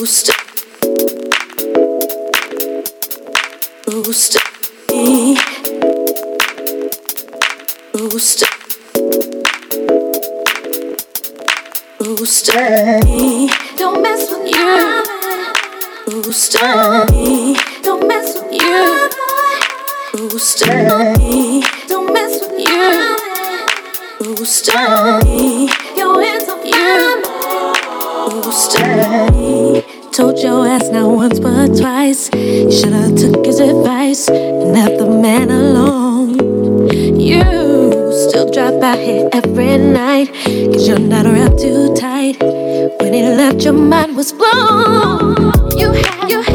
boost, boost me, boost, boost me. Don't mess with you, boost me. Don't mess with you, boost me. Don't mess with you, boost. your ass not once but twice. You should have took his advice and left the man alone. You still drop out here every night, cause you're not around too tight. When he left, your mind was blown. You had, you had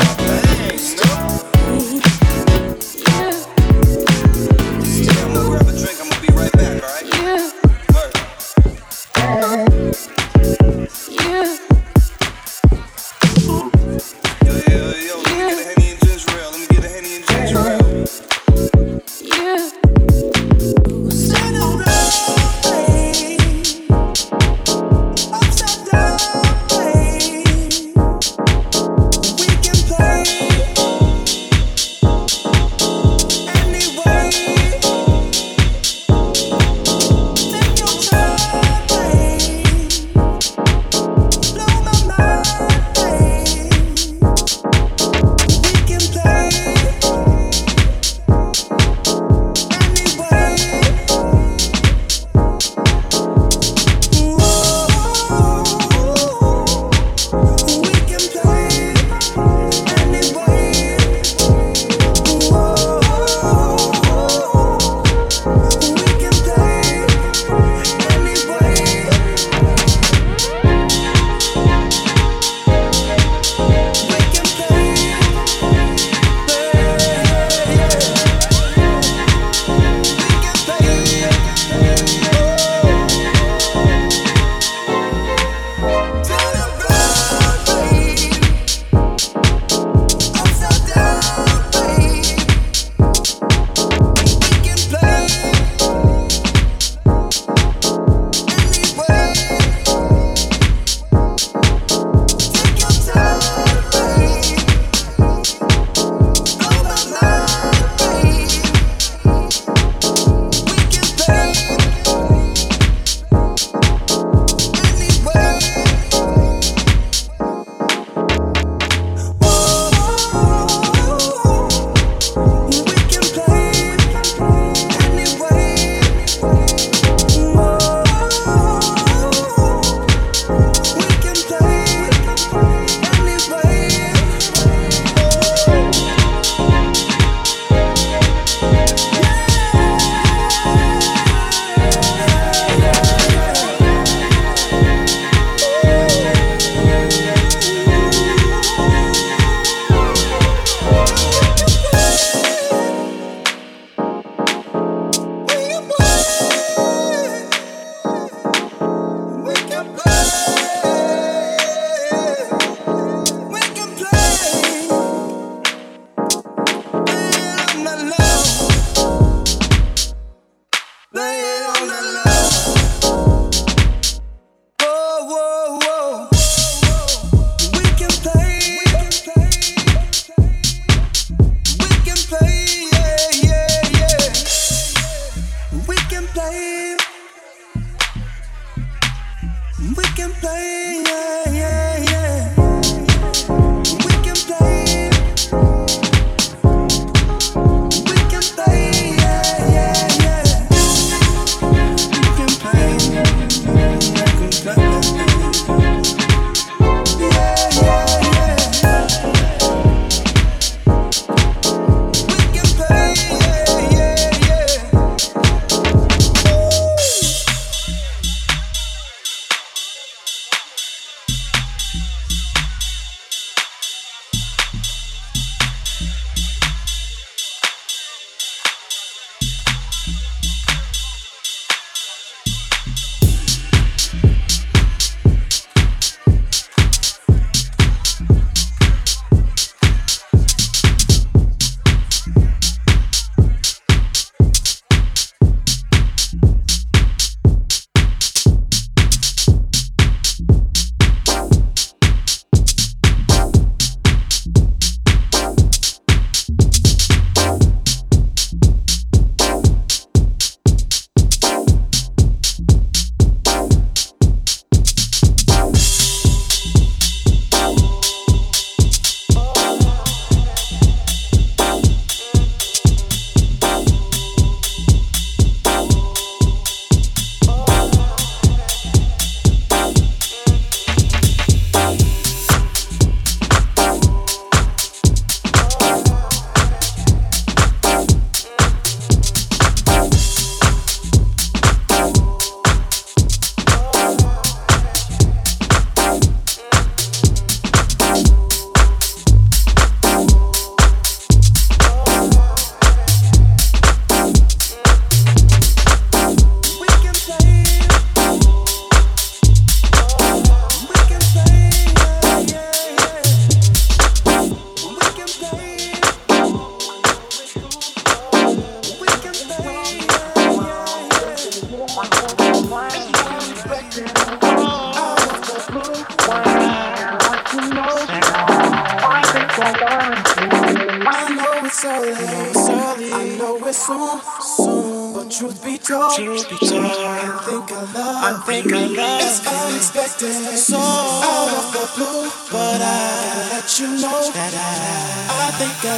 love.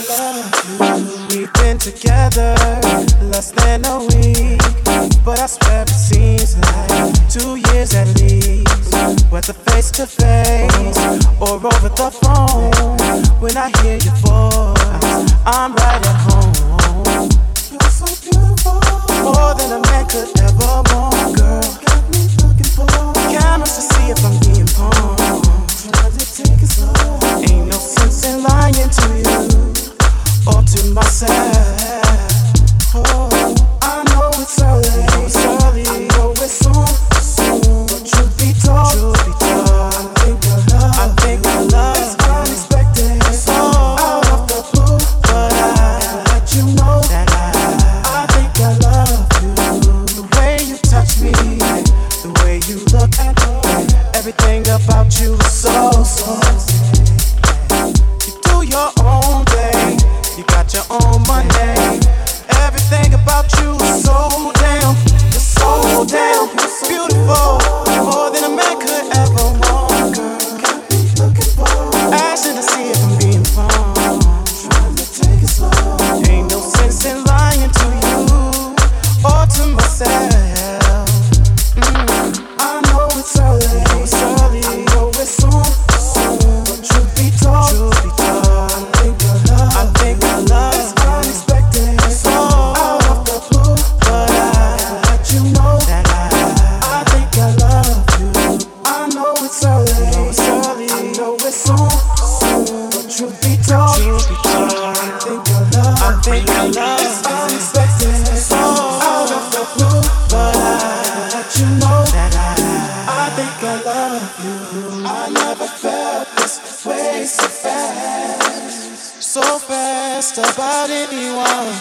We've been together less than a week, but I swear it seems like two years at least. Whether face to face or over the phone, when I hear your voice, I'm right at home. You're so beautiful, more than a man could ever want, girl. Got me looking for cameras to see if I'm being pawned. myself. ways so fast, so fast about anyone.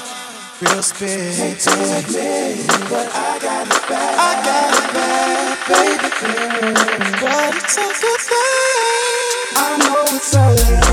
Real spirit. Can't me, but I got it back. I got it back, baby girl. But it's all good. I know it's all.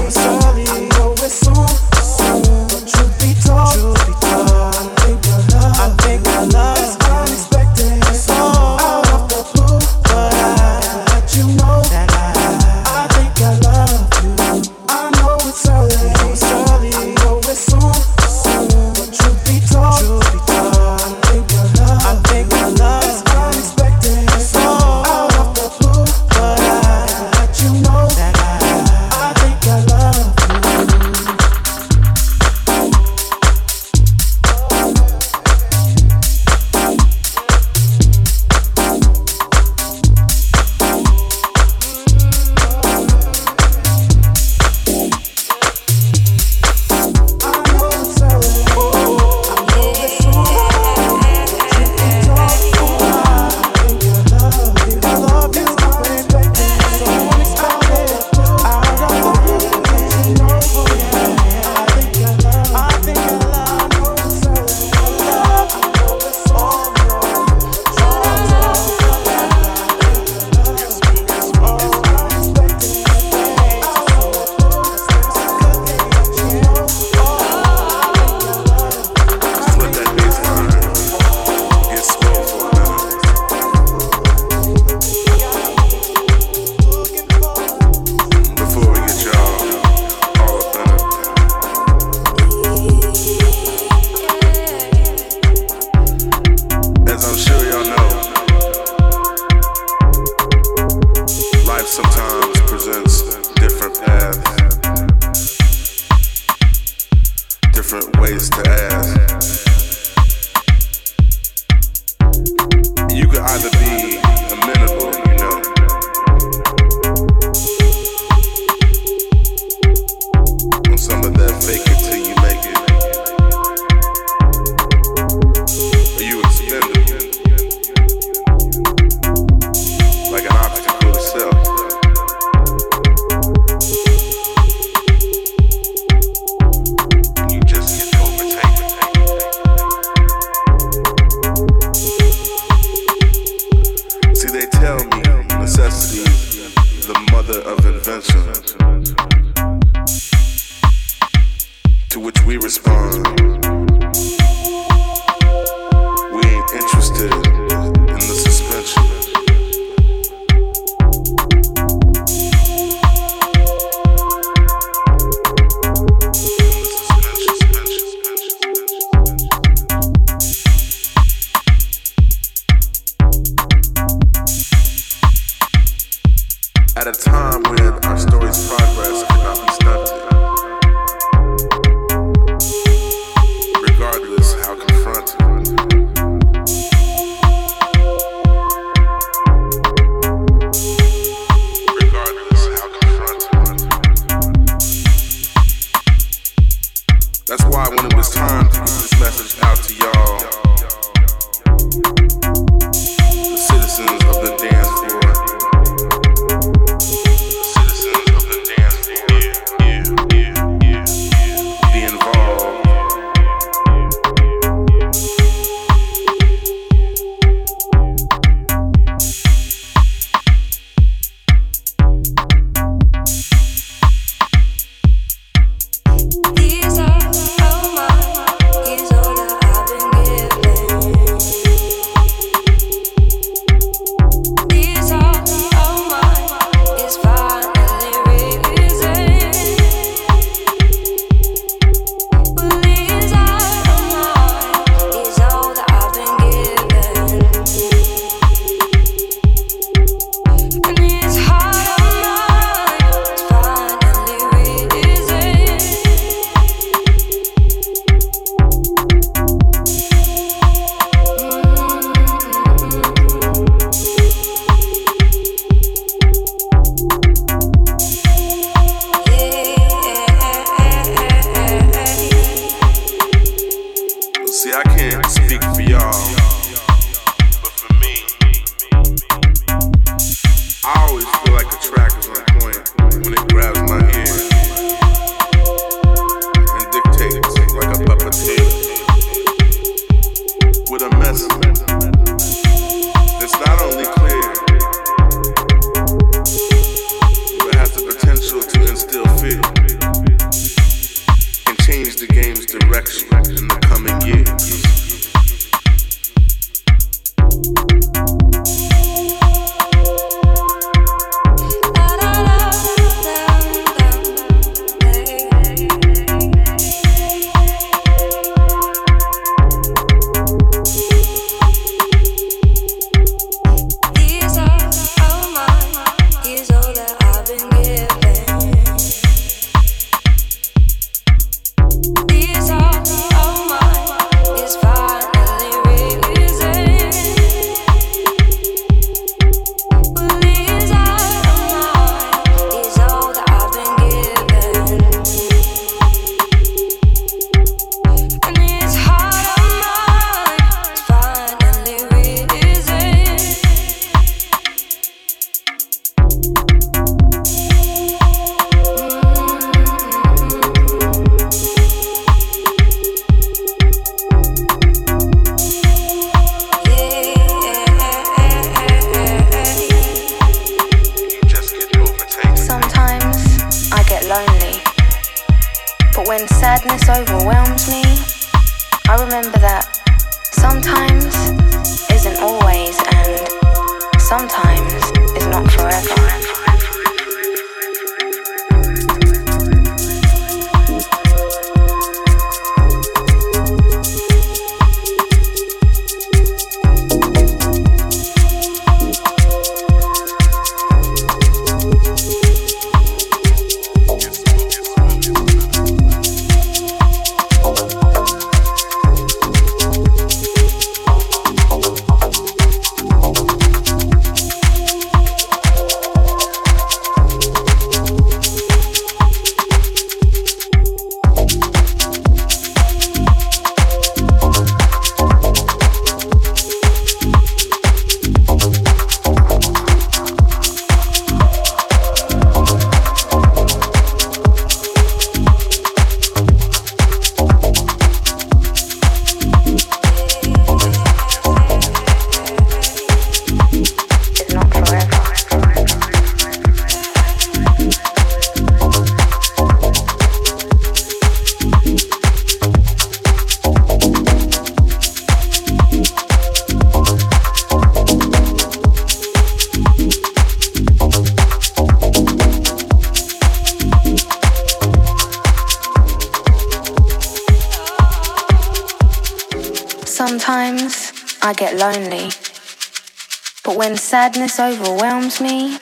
When sadness overwhelms me,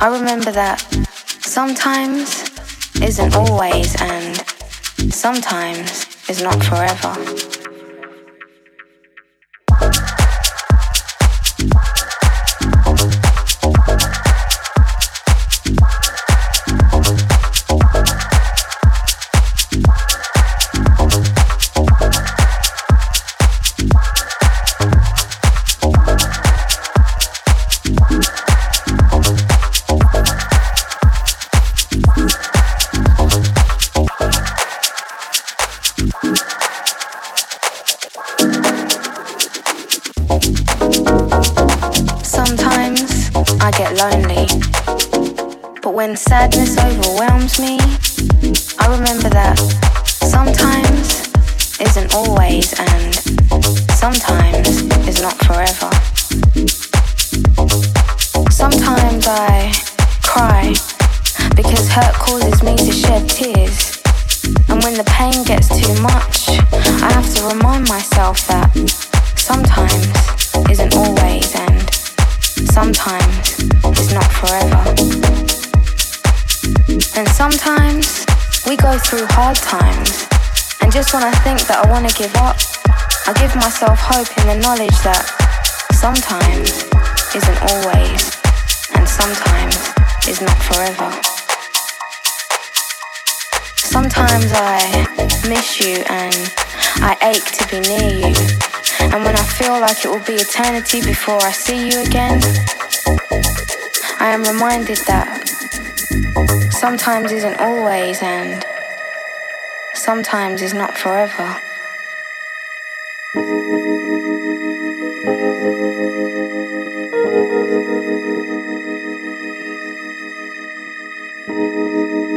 I remember that sometimes isn't always and sometimes is not forever. I give myself hope in the knowledge that sometimes isn't always, and sometimes is not forever. Sometimes I miss you and I ache to be near you. And when I feel like it will be eternity before I see you again, I am reminded that sometimes isn't always and sometimes is not forever.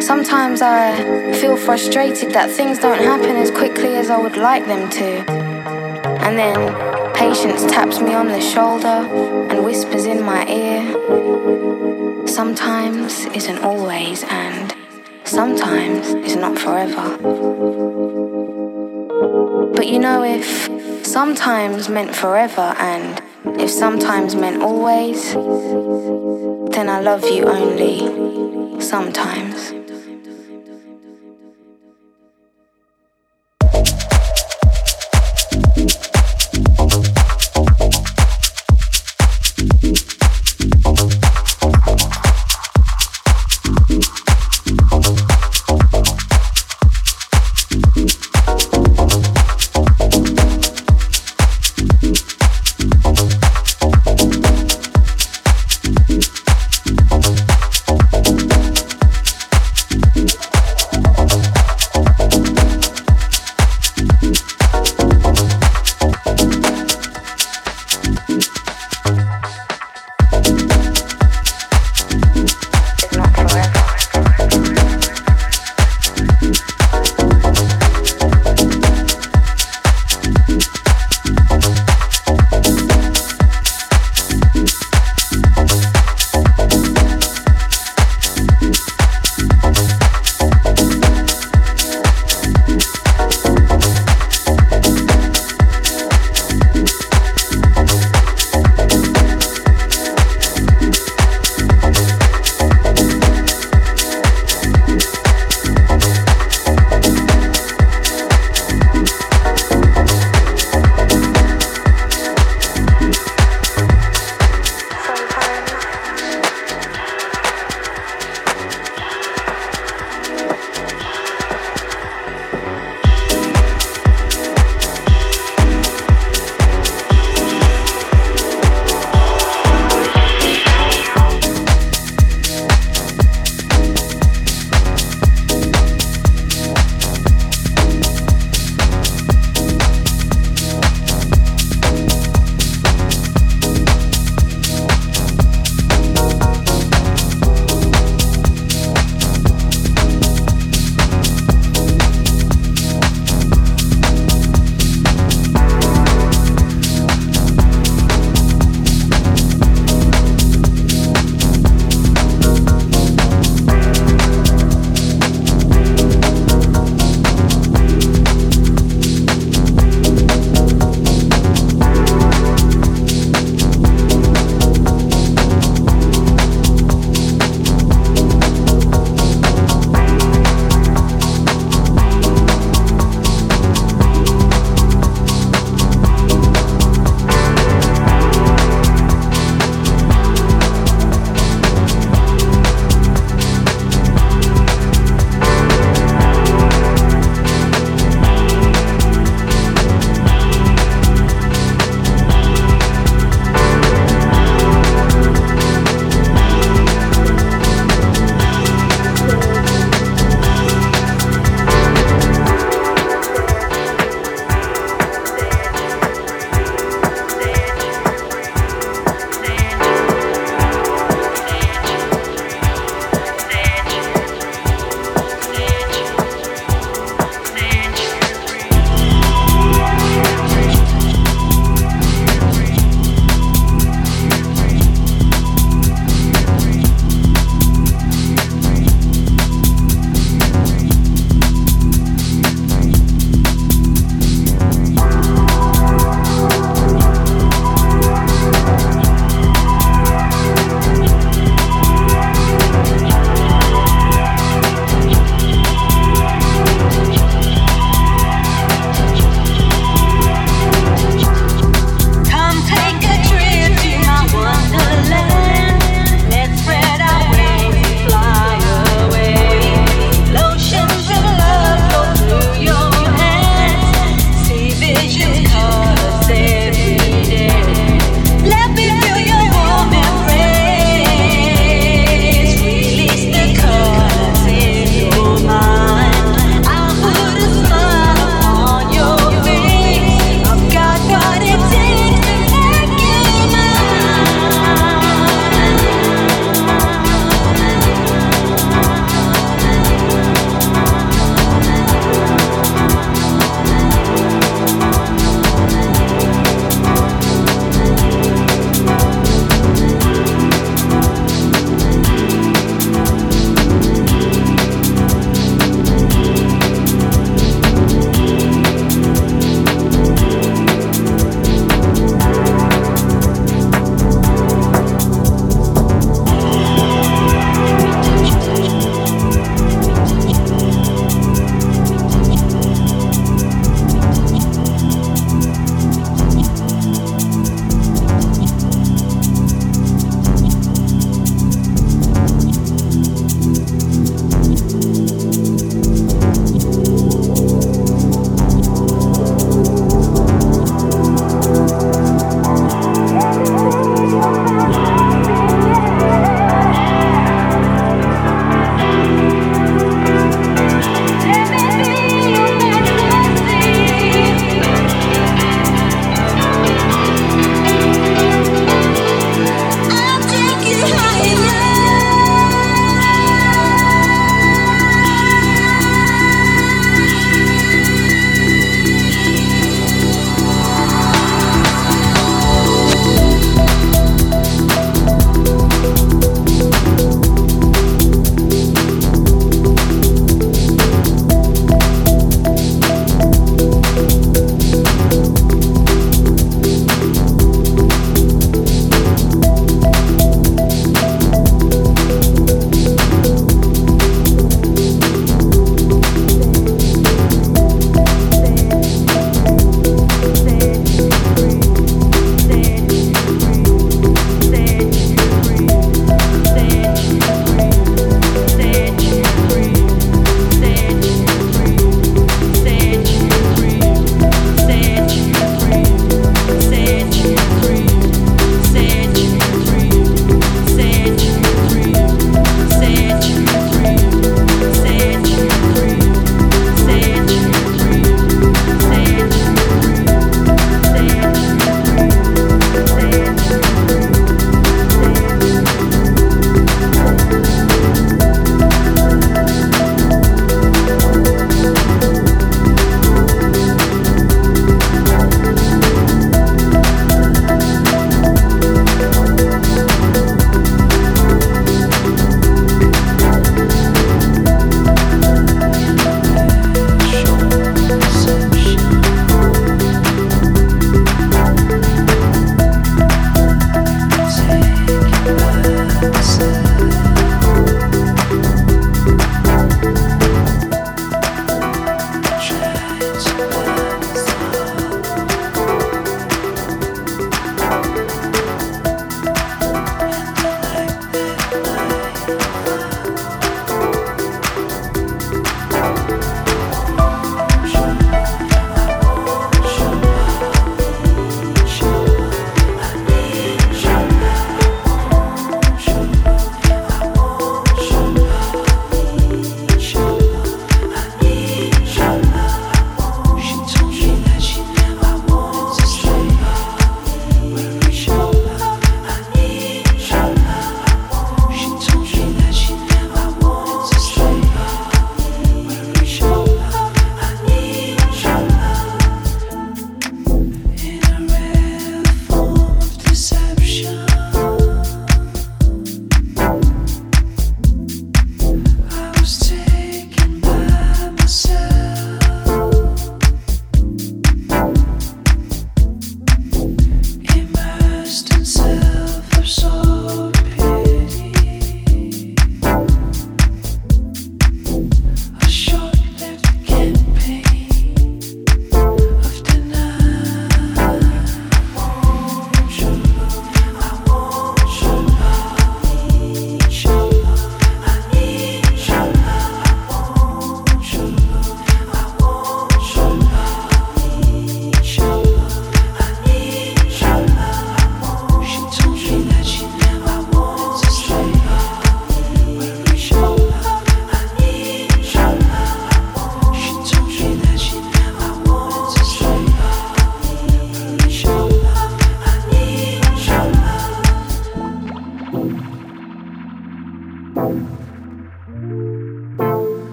Sometimes I feel frustrated that things don't happen as quickly as I would like them to. And then patience taps me on the shoulder and whispers in my ear sometimes isn't always, and sometimes is not forever. But you know, if sometimes meant forever and if sometimes meant always, then I love you only sometimes.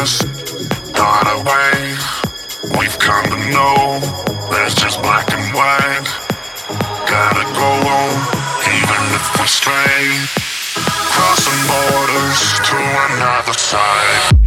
Bridges, start away. We've come to know there's just black and white. Gotta go on, even if we stray. Crossing borders to another side.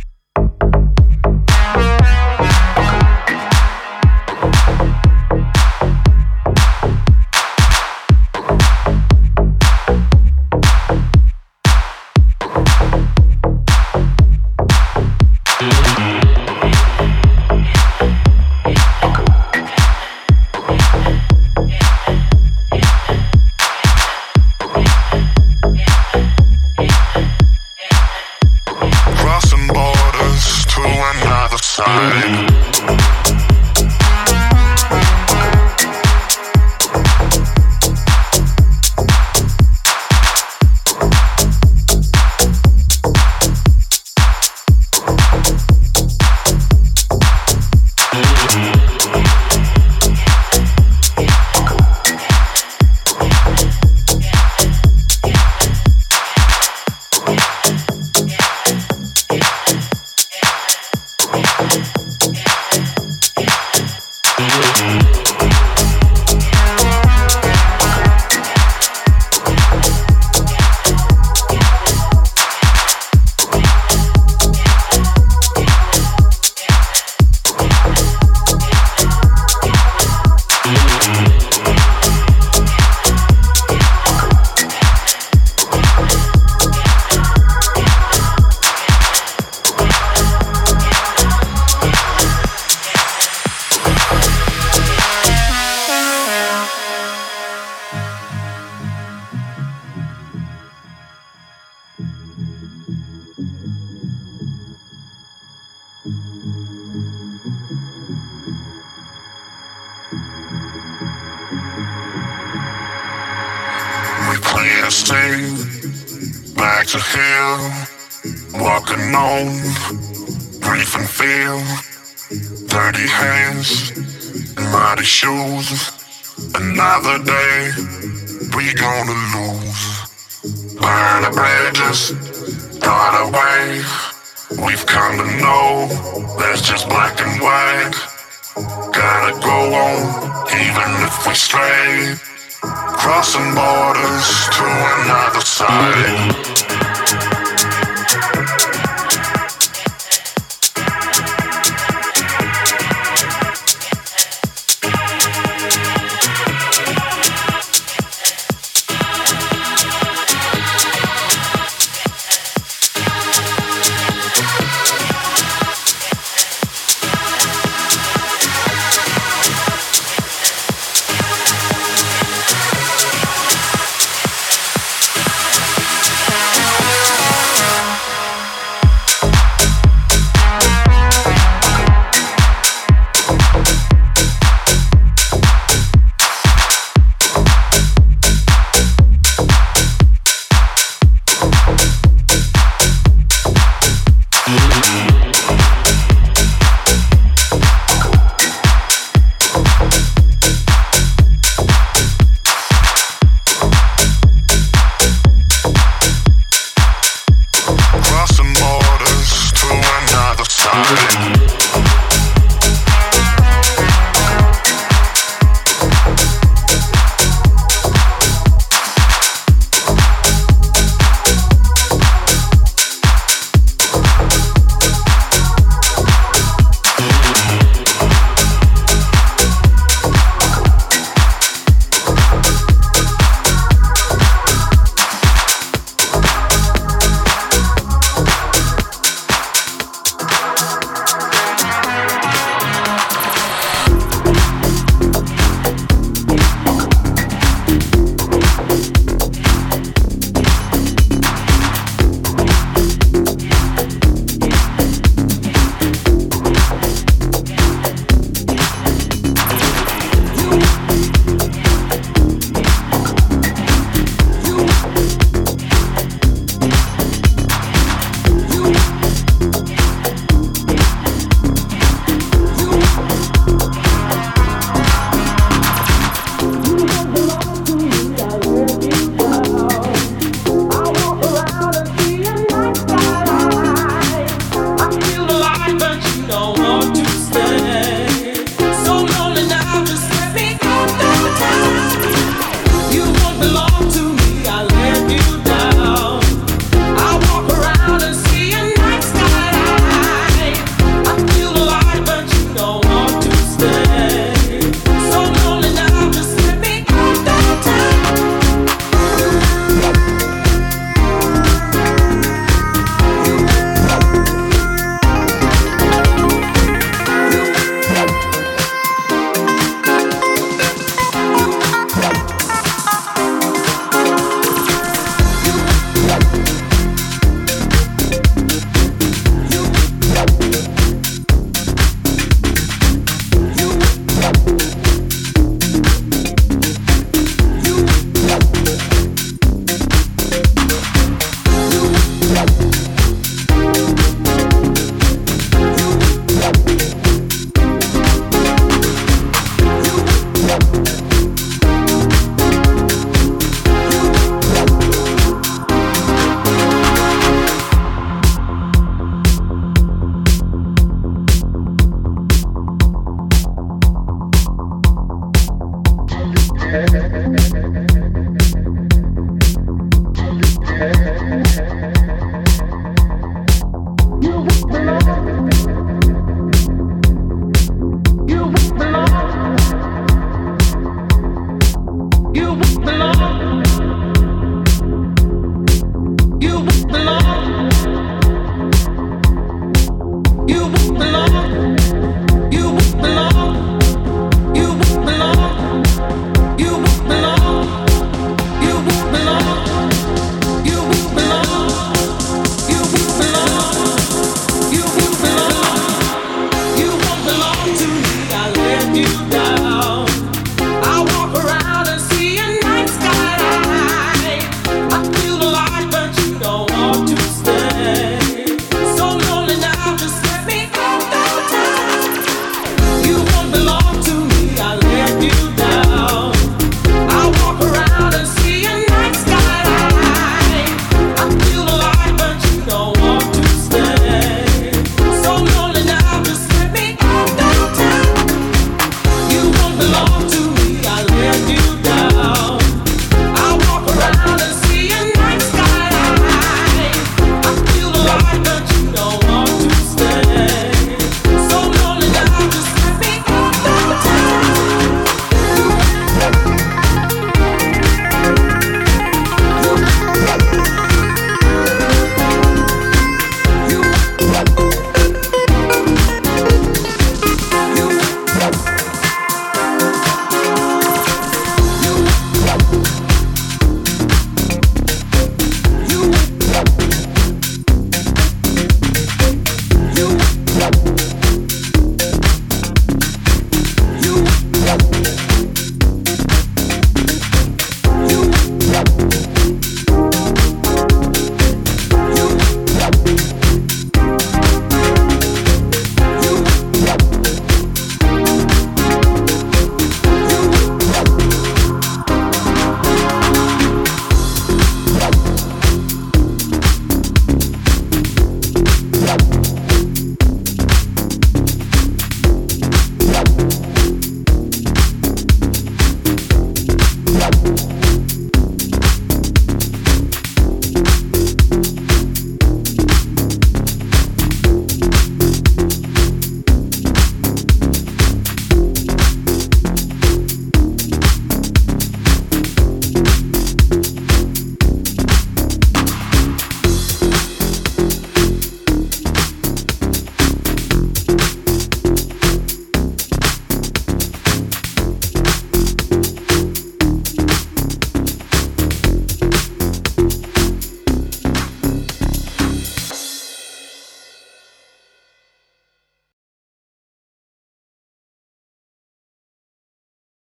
Back to hell, walking on, brief and feel, dirty hands, muddy shoes. Another day, we gonna lose. Burn the bridges, start away. We've come to know there's just black and white. Gotta go on, even if we stray. Crossing borders to another side.